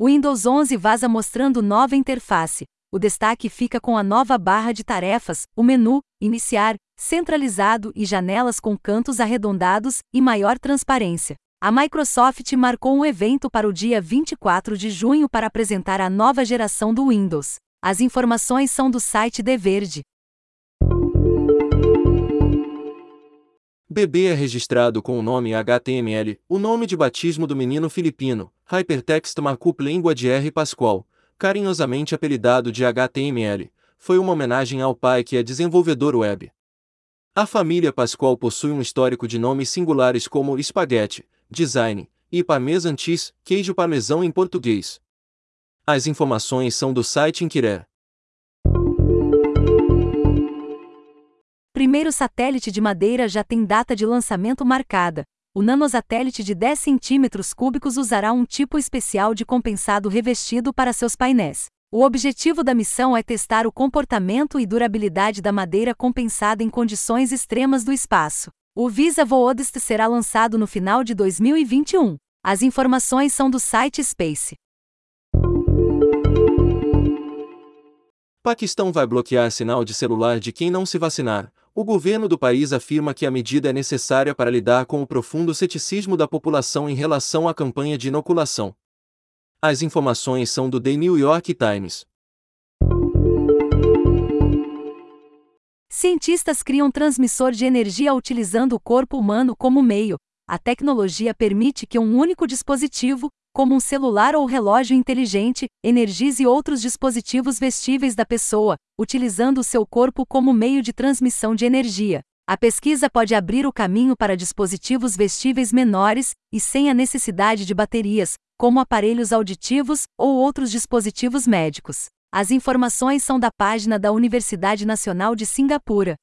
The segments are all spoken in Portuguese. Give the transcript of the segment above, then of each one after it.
Windows 11 vaza mostrando nova interface. O destaque fica com a nova barra de tarefas, o menu, iniciar, centralizado e janelas com cantos arredondados e maior transparência. A Microsoft marcou um evento para o dia 24 de junho para apresentar a nova geração do Windows. As informações são do site The Verde. Bebê é registrado com o nome HTML, o nome de batismo do menino filipino, Hypertext Markup Língua de R. Pascoal, carinhosamente apelidado de HTML, foi uma homenagem ao pai que é desenvolvedor web. A família Pascoal possui um histórico de nomes singulares como espaguete, design e parmesantis, queijo parmesão em português. As informações são do site Inquirer. Primeiro satélite de madeira já tem data de lançamento marcada. O nanosatélite de 10 centímetros cúbicos usará um tipo especial de compensado revestido para seus painéis. O objetivo da missão é testar o comportamento e durabilidade da madeira compensada em condições extremas do espaço. O Visa Voodist será lançado no final de 2021. As informações são do site Space. Paquistão vai bloquear sinal de celular de quem não se vacinar. O governo do país afirma que a medida é necessária para lidar com o profundo ceticismo da população em relação à campanha de inoculação. As informações são do The New York Times. Cientistas criam transmissor de energia utilizando o corpo humano como meio. A tecnologia permite que um único dispositivo, como um celular ou relógio inteligente, energize outros dispositivos vestíveis da pessoa, utilizando o seu corpo como meio de transmissão de energia. A pesquisa pode abrir o caminho para dispositivos vestíveis menores e sem a necessidade de baterias, como aparelhos auditivos ou outros dispositivos médicos. As informações são da página da Universidade Nacional de Singapura.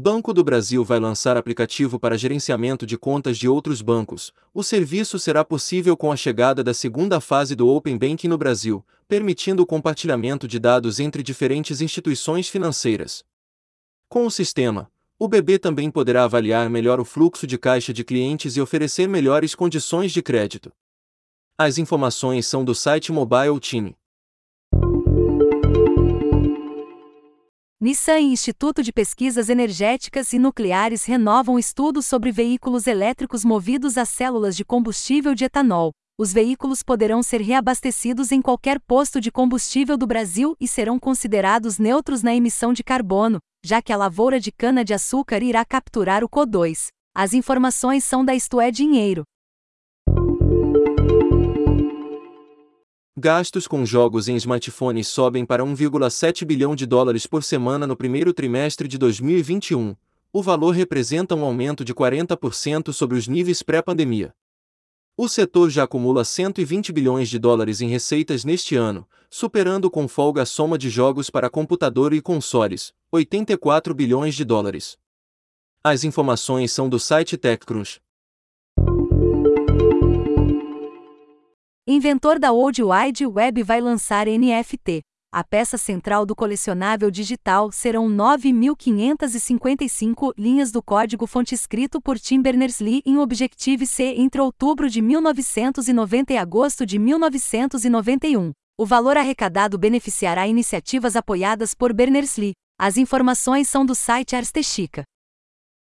Banco do Brasil vai lançar aplicativo para gerenciamento de contas de outros bancos. O serviço será possível com a chegada da segunda fase do Open Banking no Brasil, permitindo o compartilhamento de dados entre diferentes instituições financeiras. Com o sistema, o BB também poderá avaliar melhor o fluxo de caixa de clientes e oferecer melhores condições de crédito. As informações são do site Mobile Team. Nissan e Instituto de Pesquisas Energéticas e Nucleares renovam estudos sobre veículos elétricos movidos a células de combustível de etanol. Os veículos poderão ser reabastecidos em qualquer posto de combustível do Brasil e serão considerados neutros na emissão de carbono, já que a lavoura de cana-de-açúcar irá capturar o CO2. As informações são da Isto é Dinheiro. Gastos com jogos em smartphones sobem para 1,7 bilhão de dólares por semana no primeiro trimestre de 2021. O valor representa um aumento de 40% sobre os níveis pré-pandemia. O setor já acumula 120 bilhões de dólares em receitas neste ano, superando com folga a soma de jogos para computador e consoles, 84 bilhões de dólares. As informações são do site TechCrunch. Inventor da World Wide Web vai lançar NFT. A peça central do colecionável digital serão 9.555 linhas do código-fonte escrito por Tim Berners-Lee em Objective-C entre outubro de 1990 e agosto de 1991. O valor arrecadado beneficiará iniciativas apoiadas por Berners-Lee. As informações são do site Arstechica.